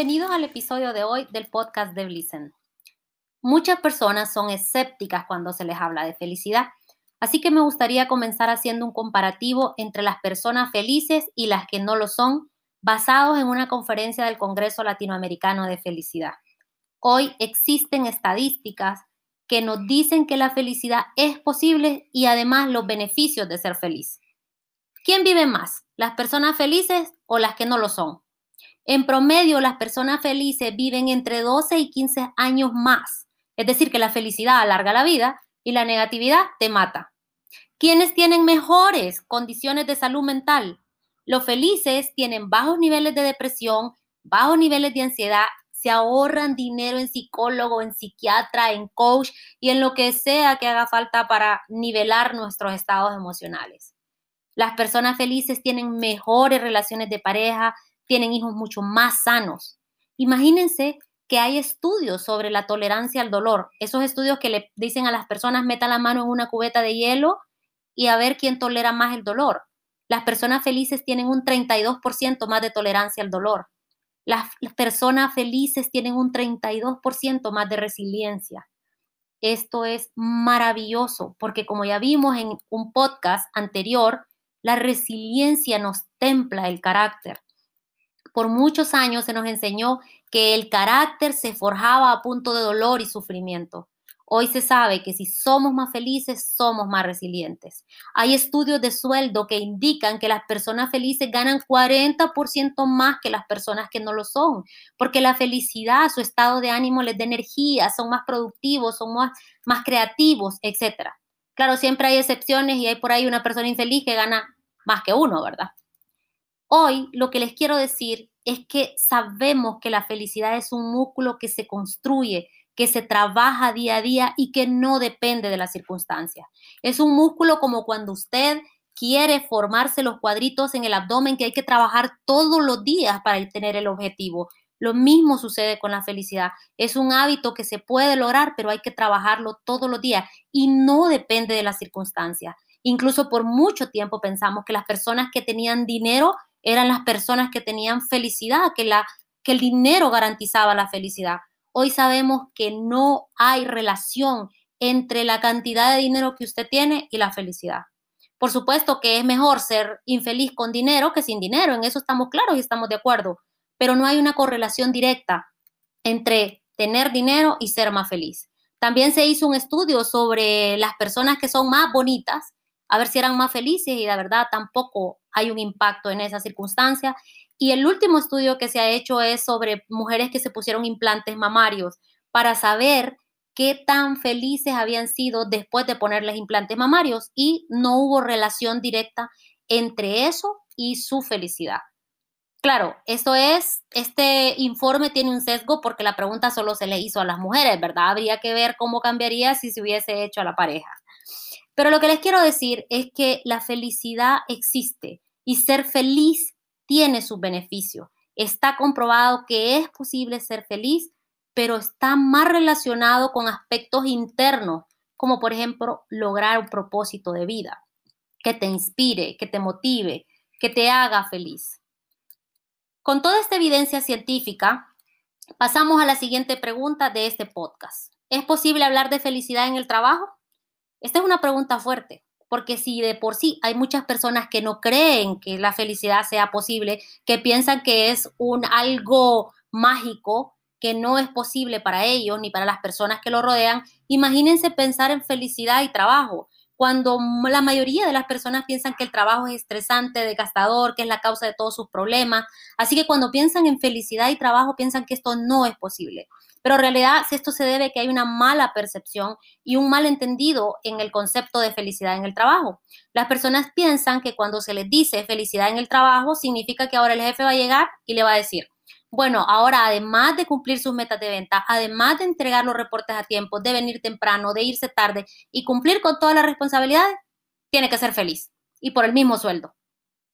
Bienvenidos al episodio de hoy del podcast de Blissen. Muchas personas son escépticas cuando se les habla de felicidad, así que me gustaría comenzar haciendo un comparativo entre las personas felices y las que no lo son, basados en una conferencia del Congreso Latinoamericano de Felicidad. Hoy existen estadísticas que nos dicen que la felicidad es posible y además los beneficios de ser feliz. ¿Quién vive más? ¿Las personas felices o las que no lo son? En promedio, las personas felices viven entre 12 y 15 años más. Es decir, que la felicidad alarga la vida y la negatividad te mata. ¿Quiénes tienen mejores condiciones de salud mental? Los felices tienen bajos niveles de depresión, bajos niveles de ansiedad, se ahorran dinero en psicólogo, en psiquiatra, en coach y en lo que sea que haga falta para nivelar nuestros estados emocionales. Las personas felices tienen mejores relaciones de pareja, tienen hijos mucho más sanos. Imagínense que hay estudios sobre la tolerancia al dolor. Esos estudios que le dicen a las personas meta la mano en una cubeta de hielo y a ver quién tolera más el dolor. Las personas felices tienen un 32% más de tolerancia al dolor. Las, personas felices tienen un 32% más de resiliencia. Esto es maravilloso porque como ya vimos en un podcast anterior, la resiliencia nos templa el carácter. Por muchos años se nos enseñó que el carácter se forjaba a punto de dolor y sufrimiento. Hoy se sabe que si somos más felices, somos más resilientes. Hay estudios de sueldo que indican que las personas felices ganan 40% más que las personas que no lo son, porque la felicidad, su estado de ánimo les da energía, son más productivos, son más, creativos, etc. Claro, siempre hay excepciones y hay por ahí una persona infeliz que gana más que uno, ¿verdad? Hoy lo que les quiero decir es que sabemos que la felicidad es un músculo que se construye, que se trabaja día a día y que no depende de las circunstancias. Es un músculo como cuando usted quiere formarse los cuadritos en el abdomen que hay que trabajar todos los días para tener el objetivo. Lo mismo sucede con la felicidad. Es un hábito que se puede lograr, pero hay que trabajarlo todos los días y no depende de las circunstancias. Incluso por mucho tiempo pensamos que las personas que tenían dinero eran las personas que tenían felicidad, que, la, que el dinero garantizaba la felicidad. Hoy sabemos que no hay relación entre la cantidad de dinero que usted tiene y la felicidad. Por supuesto que es mejor ser infeliz con dinero que sin dinero, en eso estamos claros y estamos de acuerdo, pero no hay una correlación directa entre tener dinero y ser más feliz. También se hizo un estudio sobre las personas que son más bonitas, a ver si eran más felices y la verdad tampoco hay un impacto en esa circunstancia. Y el último estudio que se ha hecho es sobre mujeres que se pusieron implantes mamarios para saber qué tan felices habían sido después de ponerles implantes mamarios y no hubo relación directa entre eso y su felicidad. Claro, esto es, este informe tiene un sesgo porque la pregunta solo se le hizo a las mujeres, ¿verdad? Habría que ver cómo cambiaría si se hubiese hecho a la pareja. Pero lo que les quiero decir es que la felicidad existe y ser feliz tiene sus beneficios. Está comprobado que es posible ser feliz, pero está más relacionado con aspectos internos, como por ejemplo lograr un propósito de vida que te inspire, que te motive, que te haga feliz. Con toda esta evidencia científica, pasamos a la siguiente pregunta de este podcast. ¿Es posible hablar de felicidad en el trabajo? Esta es una pregunta fuerte, porque si de por sí hay muchas personas que no creen que la felicidad sea posible, que piensan que es un algo mágico que no es posible para ellos ni para las personas que lo rodean, imagínense pensar en felicidad y trabajo, cuando la mayoría de las personas piensan que el trabajo es estresante, desgastador, que es la causa de todos sus problemas. Así que cuando piensan en felicidad y trabajo, piensan que esto no es posible. Pero en realidad esto se debe a que hay una mala percepción y un mal entendido en el concepto de felicidad en el trabajo. Las personas piensan que cuando se les dice felicidad en el trabajo, significa que ahora el jefe va a llegar y le va a decir, bueno, ahora además de cumplir sus metas de venta, además de entregar los reportes a tiempo, de venir temprano, de irse tarde y cumplir con todas las responsabilidades, tiene que ser feliz y por el mismo sueldo.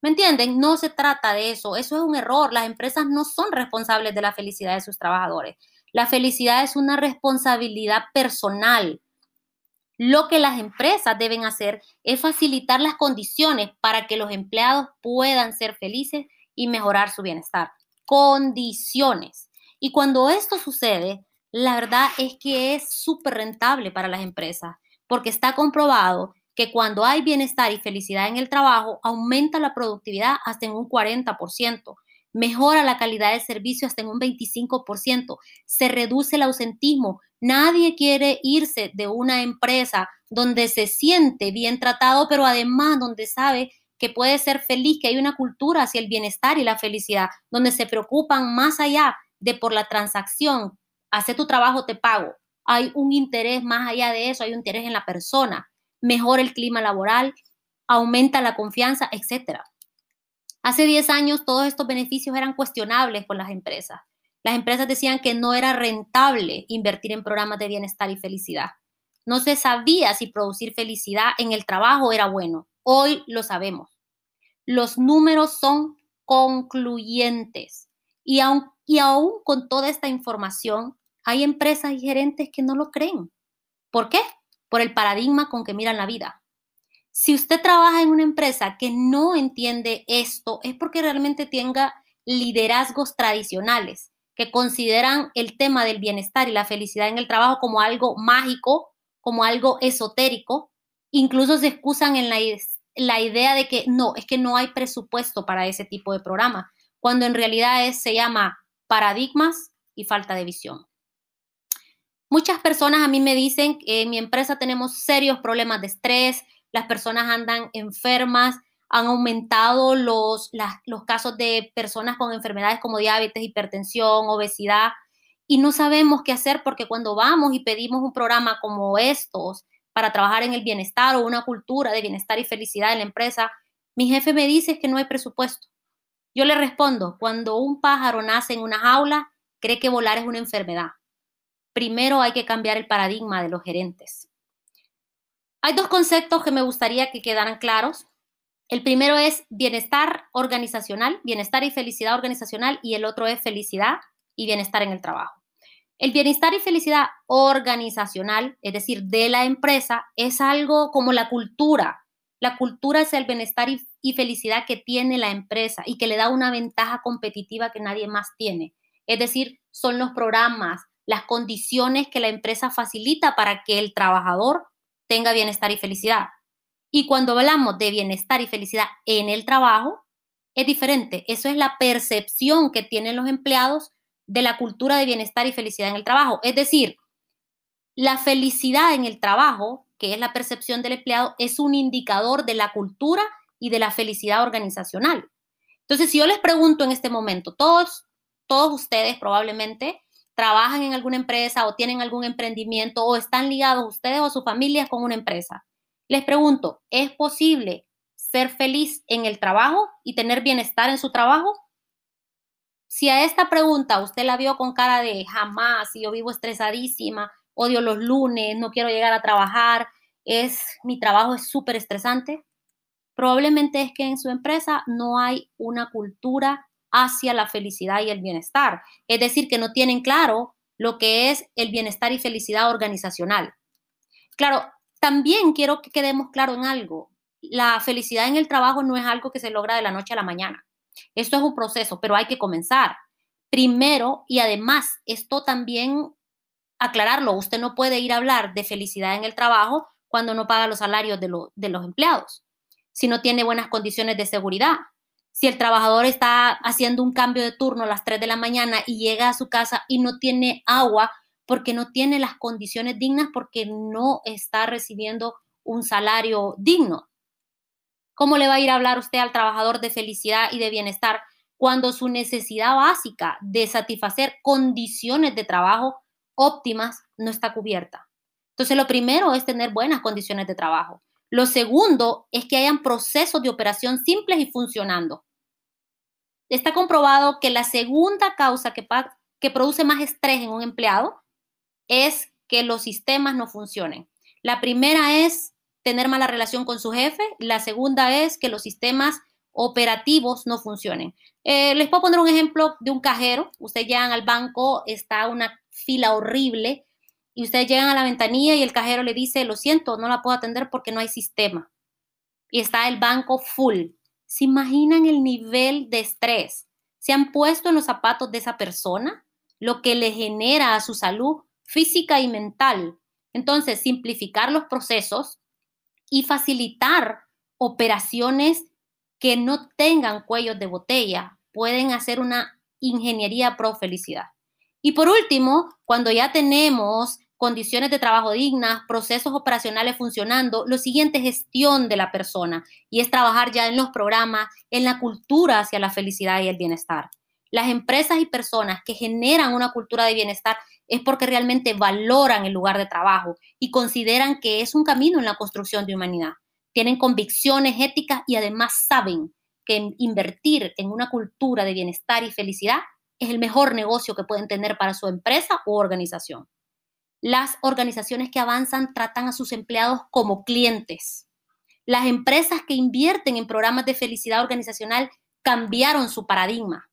¿Me entienden? No se trata de eso. Eso es un error. Las empresas no son responsables de la felicidad de sus trabajadores. La felicidad es una responsabilidad personal. Lo que las empresas deben hacer es facilitar las condiciones para que los empleados puedan ser felices y mejorar su bienestar. Condiciones. Y cuando esto sucede, la verdad es que es súper rentable para las empresas, porque está comprobado que cuando hay bienestar y felicidad en el trabajo, aumenta la productividad hasta en un 40%, mejora la calidad del servicio hasta en un 25%, se reduce el ausentismo. Nadie quiere irse de una empresa donde se siente bien tratado, pero además donde sabe que puede ser feliz, que hay una cultura hacia el bienestar y la felicidad, donde se preocupan más allá de por la transacción, hace tu trabajo, te pago. Hay un interés más allá de eso, hay un interés en la persona mejora el clima laboral, aumenta la confianza, etc. Hace 10 años todos estos beneficios eran cuestionables por las empresas. Las empresas decían que no era rentable invertir en programas de bienestar y felicidad. No se sabía si producir felicidad en el trabajo era bueno. Hoy lo sabemos. Los números son concluyentes y aún, y aún con toda esta información, hay empresas y gerentes que no lo creen. ¿Por qué? por el paradigma con que miran la vida. Si usted trabaja en una empresa que no entiende esto, es porque realmente tenga liderazgos tradicionales que consideran el tema del bienestar y la felicidad en el trabajo como algo mágico, como algo esotérico, incluso se excusan en la, la idea de que no, es que no hay presupuesto para ese tipo de programa, cuando en realidad es, se llama paradigmas y falta de visión. Muchas personas a mí me dicen que en mi empresa tenemos serios problemas de estrés, las personas andan enfermas, han aumentado los, los casos de personas con enfermedades como diabetes, hipertensión, obesidad, y no sabemos qué hacer porque cuando vamos y pedimos un programa como estos para trabajar en el bienestar o una cultura de bienestar y felicidad en la empresa, mi jefe me dice que no hay presupuesto. Yo le respondo, cuando un pájaro nace en una jaula, cree que volar es una enfermedad primero hay que cambiar el paradigma de los gerentes. Hay dos conceptos que me gustaría que quedaran claros. El primero es bienestar organizacional, bienestar y felicidad organizacional, y el otro es felicidad y bienestar en el trabajo. El bienestar y felicidad organizacional, es decir, de la empresa, es algo como la cultura. La cultura es el bienestar y, felicidad que tiene la empresa y que le da una ventaja competitiva que nadie más tiene. Es decir, son los programas, las condiciones que la empresa facilita para que el trabajador tenga bienestar y felicidad. Y cuando hablamos de bienestar y felicidad en el trabajo, es diferente. Eso es la percepción que tienen los empleados de la cultura de bienestar y felicidad en el trabajo. Es decir, la felicidad en el trabajo, que es la percepción del empleado, es un indicador de la cultura y de la felicidad organizacional. Entonces, si yo les pregunto en este momento, todos, todos ustedes probablemente trabajan en alguna empresa o tienen algún emprendimiento o están ligados ustedes o sus familias con una empresa. Les pregunto, ¿es posible ser feliz en el trabajo y tener bienestar en su trabajo? Si a esta pregunta usted la vio con cara de jamás, y yo vivo estresadísima, odio los lunes, no quiero llegar a trabajar, es mi trabajo es súper estresante, probablemente es que en su empresa no hay una cultura hacia la felicidad y el bienestar. Es decir, que no tienen claro lo que es el bienestar y felicidad organizacional. Claro, también quiero que quedemos claro en algo. La felicidad en el trabajo no es algo que se logra de la noche a la mañana. Esto es un proceso, pero hay que comenzar. Primero, y además, esto también aclararlo, usted no puede ir a hablar de felicidad en el trabajo cuando no paga los salarios de, de los empleados, si no tiene buenas condiciones de seguridad, si el trabajador está haciendo un cambio de turno a las 3 de la mañana y llega a su casa y no tiene agua porque no tiene las condiciones dignas, porque no está recibiendo un salario digno. ¿Cómo le va a ir a hablar usted al trabajador de felicidad y de bienestar cuando su necesidad básica de satisfacer condiciones de trabajo óptimas no está cubierta? Entonces, lo primero es tener buenas condiciones de trabajo. Lo segundo es que hayan procesos de operación simples y funcionando está comprobado que la segunda causa que, que produce más estrés en un empleado es que los sistemas no funcionen. La primera es tener mala relación con su jefe, la segunda es que los sistemas operativos no funcionen. Eh, les puedo poner un ejemplo de un cajero. Ustedes llegan al banco, está una fila horrible y ustedes llegan a la ventanilla y el cajero le dice, lo siento, no la puedo atender porque no hay sistema. Y está el banco full. ¿Se imaginan el nivel de estrés? ¿Se han puesto en los zapatos de esa persona? lo que le genera a su salud física y mental. Entonces, simplificar los procesos y facilitar operaciones que no tengan cuellos de botella pueden hacer una ingeniería pro felicidad. Y por último, cuando ya tenemos condiciones de trabajo dignas, procesos operacionales funcionando, lo siguiente es gestión de la persona y es trabajar ya en los programas, en la cultura hacia la felicidad y el bienestar. Las empresas y personas que generan una cultura de bienestar es porque realmente valoran el lugar de trabajo y consideran que es un camino en la construcción de humanidad. Tienen convicciones éticas y además saben que invertir en una cultura de bienestar y felicidad es el mejor negocio que pueden tener para su empresa u organización. Las organizaciones que avanzan tratan a sus empleados como clientes. Las empresas que invierten en programas de felicidad organizacional cambiaron su paradigma.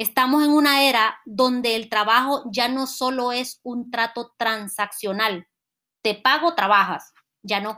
Estamos en una era donde el trabajo ya no solo es un trato transaccional. Te pago, trabajas. Ya no.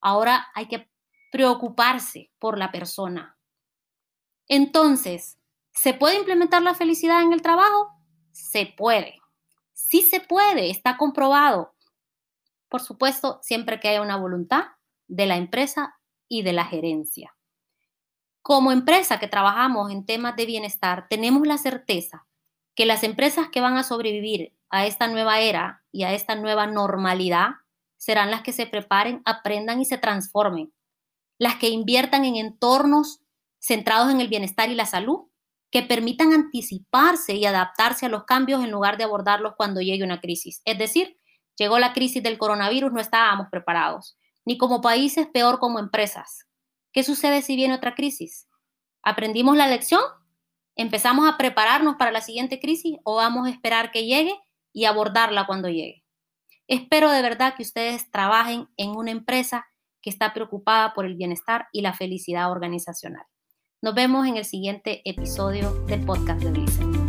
Ahora hay que preocuparse por la persona. Entonces, ¿se puede implementar la felicidad en el trabajo? Se puede. Sí se puede, está comprobado. Por supuesto, siempre que haya una voluntad de la empresa y de la gerencia. Como empresa que trabajamos en temas de bienestar, tenemos la certeza que las empresas que van a sobrevivir a esta nueva era y a esta nueva normalidad serán las que se preparen, aprendan y se transformen. Las que inviertan en entornos centrados en el bienestar y la salud que permitan anticiparse y adaptarse a los cambios en lugar de abordarlos cuando llegue una crisis. Es decir, llegó la crisis del coronavirus, no estábamos preparados, ni como países, peor como empresas. ¿Qué sucede si viene otra crisis? ¿Aprendimos la lección? ¿Empezamos a prepararnos para la siguiente crisis o vamos a esperar que llegue y abordarla cuando llegue? Espero de verdad que ustedes trabajen en una empresa que está preocupada por el bienestar y la felicidad organizacional. Nos vemos en el siguiente episodio del podcast de Blizzard.